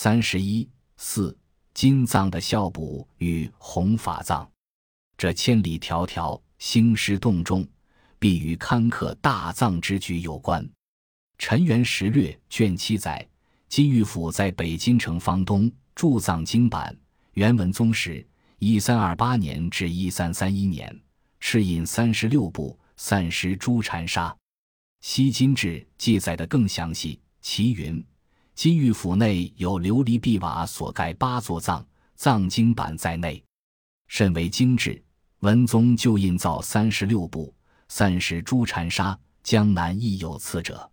三十一四金藏的孝补与弘法藏，这千里迢迢兴师动众，必与坎坷大藏之举有关。《陈元实略》卷七载，金玉府在北京城方东铸藏经版，元文宗时（一三二八年至一三三一年），敕印三十六部，散失诸禅沙。《西金志》记载的更详细，其云。金玉府内有琉璃碧瓦所盖八座藏，藏经版在内，甚为精致。文宗就印造三十六部，散失诸禅沙。江南亦有此者。《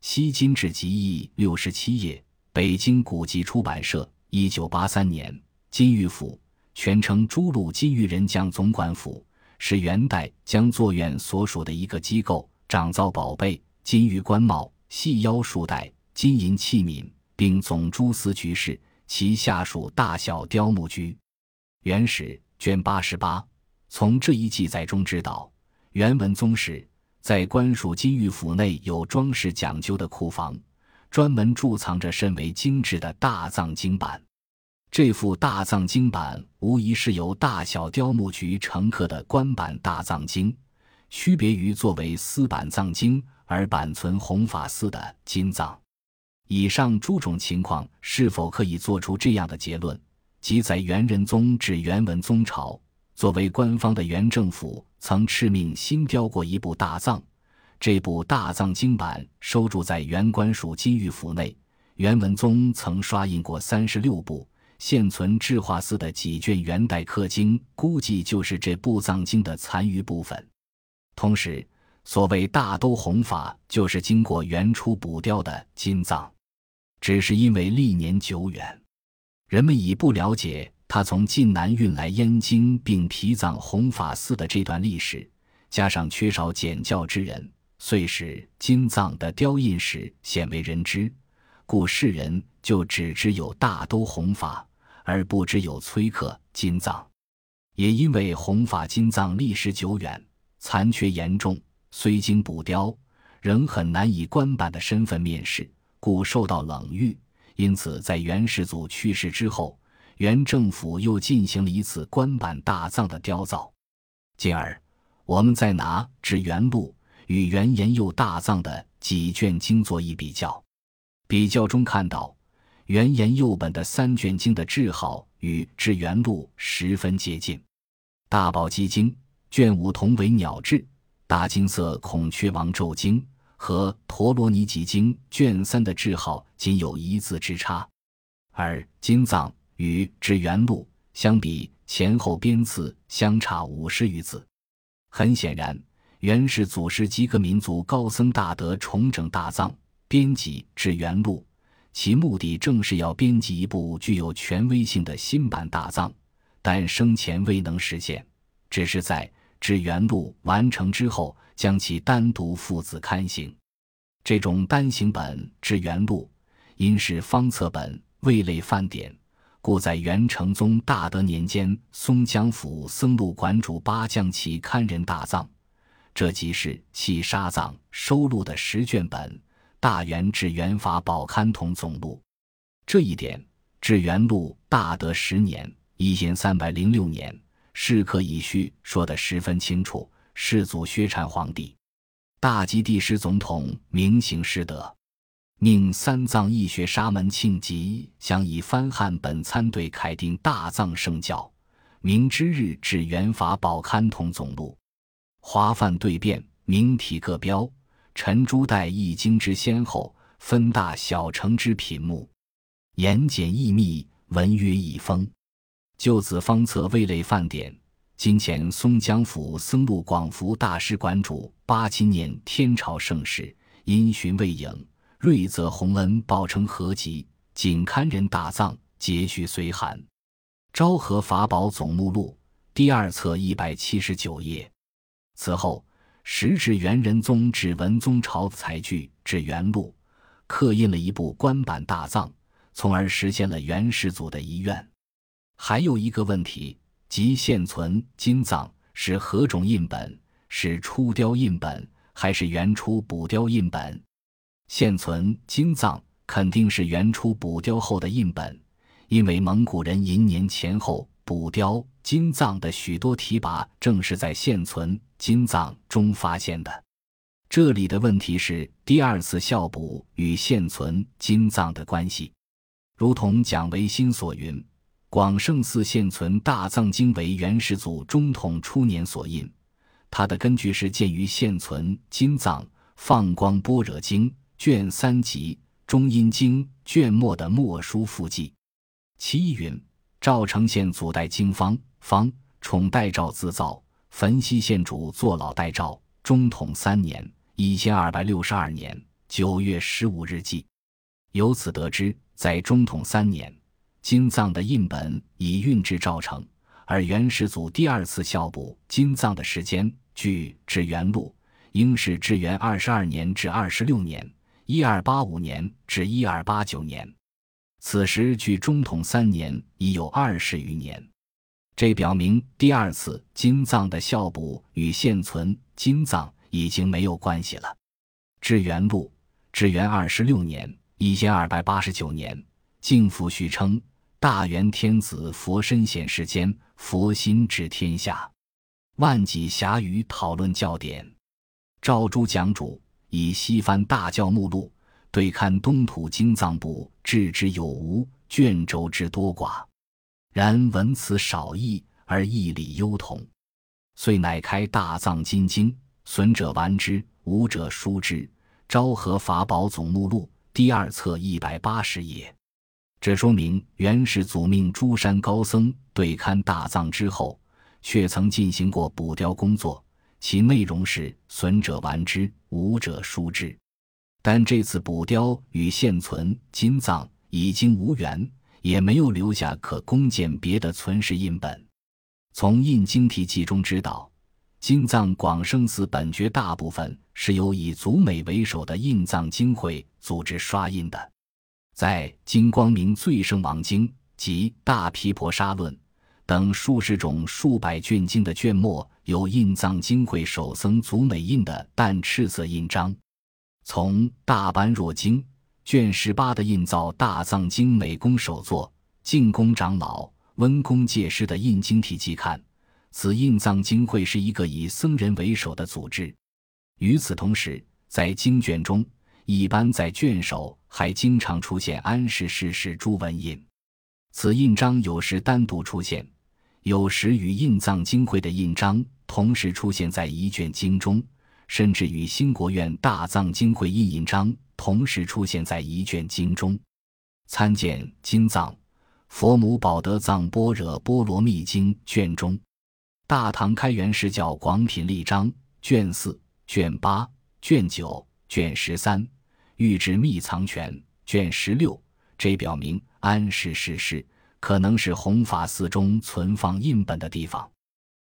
西金志集义》六十七页，北京古籍出版社，一九八三年。金玉府全称诸路金玉人将总管府，是元代将作院所属的一个机构，掌造宝贝、金玉官帽、细腰束带。金银器皿，并总诸司局事，其下属大小雕木居。元史卷八十八，从这一记载中知道，元文宗时在官署金玉府内有装饰讲究的库房，专门贮藏着甚为精致的大藏经版。这副大藏经版无疑是由大小雕木局成刻的官版大藏经，区别于作为私版藏经而版存弘法寺的金藏。以上诸种情况是否可以做出这样的结论：即在元仁宗至元文宗朝，作为官方的元政府曾敕命新雕过一部大藏，这部大藏经版收住在元官署金玉府内。元文宗曾刷印过三十六部，现存智化寺的几卷元代刻经，估计就是这部藏经的残余部分。同时，所谓大都弘法，就是经过元初补雕的金藏。只是因为历年久远，人们已不了解他从晋南运来燕京并提葬弘法寺的这段历史，加上缺少简教之人，遂使金藏的雕印史鲜为人知，故世人就只知有大都弘法，而不知有崔克金藏。也因为弘法金藏历史久远，残缺严重，虽经补雕，仍很难以官版的身份面世。故受到冷遇，因此在元世祖去世之后，元政府又进行了一次官版大藏的雕造。进而，我们再拿《至元录》与元延佑大藏的几卷经作一比较，比较中看到，元延佑本的三卷经的字号与《至元录》十分接近，《大宝积经》卷五同为鸟志，《大金色孔雀王咒经》。和陀罗尼集经卷三的字号仅有一字之差，而金藏与至元录相比，前后编次相差五十余字。很显然，元世祖师几个民族高僧大德重整大藏，编辑至元录，其目的正是要编辑一部具有权威性的新版大藏，但生前未能实现，只是在至元录完成之后。将其单独父子刊行，这种单行本至元录，因是方册本，未类范典，故在元成宗大德年间，松江府僧录馆主八将其刊人大藏，这即是其沙藏收录的十卷本《大元至元法宝刊统总录》。这一点，至元录大德十年（一千三百零六年）是可以虚说得十分清楚。世祖薛禅皇帝，大吉帝师总统明行师德，命三藏义学沙门庆吉想以翻汉本参对楷定大藏圣教，明之日至元法宝刊统总录，华范对辩，明体各标，陈朱代易经之先后，分大小成之品目，言简意密，文约意丰，就此方册未类范典。今前松江府僧录广福大师馆主八七年天朝盛世，因循未影，瑞泽洪恩报称合集，仅刊人大藏，节序随函。昭和法宝总目录第二册一百七十九页。此后，时至元仁宗至文宗朝才具至元录，刻印了一部官版大藏，从而实现了元世祖的遗愿。还有一个问题。即现存金藏是何种印本？是初雕印本，还是原初补雕印本？现存金藏肯定是原初补雕后的印本，因为蒙古人寅年前后补雕金藏的许多题跋，正是在现存金藏中发现的。这里的问题是第二次校补与现存金藏的关系，如同蒋维新所云：“广胜寺现存大藏经为元始祖中统初年所印，它的根据是见于现存金藏放光般若经卷三集中阴经卷末的墨书附记。其一云：赵城县祖代经方方宠代诏自造，汾西县主坐老代诏中统三年。”一千二百六十二年九月十五日记，由此得知，在中统三年，金藏的印本已运至赵城，而元始祖第二次校补金藏的时间，据《至元录》，应是至元二十二年至二十六年（一二八五年至一二八九年）。此时距中统三年已有二十余年，这表明第二次金藏的校补与现存金藏。已经没有关系了。至元录，至元二十六年（一千二百八十九年），敬父续称大元天子佛身显世间，佛心治天下。万几暇余讨论教典。赵朱讲主以西番大教目录对看东土经藏部置之有无，卷轴之多寡。然文辞少异，而义理优同，遂乃开大藏金经。损者玩之，无者书之。昭和法宝总目录第二册一百八十页。这说明元始祖命诸山高僧对勘大藏之后，却曾进行过补雕工作，其内容是损者玩之，无者疏之。但这次补雕与现存金藏已经无缘，也没有留下可供鉴别的存世印本。从印经题记中知道。金藏广胜寺本觉大部分是由以祖美为首的印藏经会组织刷印的，在《金光明最胜王经》及《大毗婆沙论》等数十种数百卷经的卷末，有印藏经会首僧祖美印的淡赤色印章。从《大般若经》卷十八的印造大藏经美工首作净宫长老温公介师的印经体记看。此印藏经会是一个以僧人为首的组织。与此同时，在经卷中，一般在卷首还经常出现安氏世世朱文印。此印章有时单独出现，有时与印藏经会的印章同时出现在一卷经中，甚至与新国院大藏经会印印章同时出现在一卷经中。参见《金藏佛母宝德藏般若波罗蜜经》卷中。大唐开元释教广品例章卷四、卷八、卷九、卷十三，玉质秘藏全卷十六，这表明安世世事可能是弘法寺中存放印本的地方。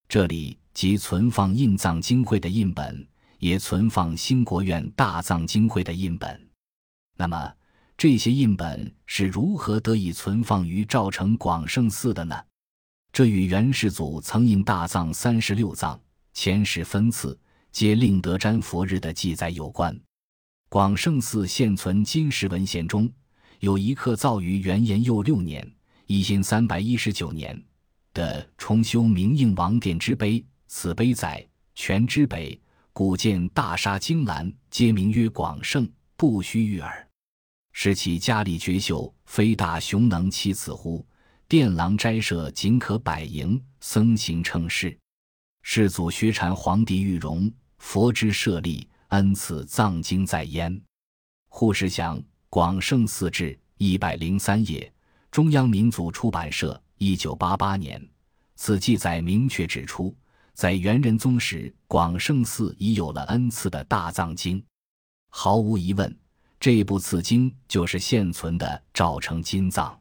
这里即存放印藏经会的印本，也存放新国院大藏经会的印本。那么，这些印本是如何得以存放于赵城广胜寺的呢？这与元世祖曾印大藏三十六藏前世分次，皆令得瞻佛日的记载有关。广胜寺现存金石文献中，有一刻造于元延佑六年（一千三百一十九年）的重修明应王殿之碑。此碑载全之北，古建大沙金兰，皆名曰广胜，不须臾耳。是其佳丽绝秀，非大雄能欺此乎？殿廊斋舍仅可百营，僧行称事。世祖薛禅皇帝玉容，佛之舍利，恩赐藏经在焉。护士祥广胜寺志一百零三页，中央民族出版社，一九八八年。此记载明确指出，在元仁宗时，广胜寺已有了恩赐的大藏经。毫无疑问，这部此经就是现存的赵城金藏。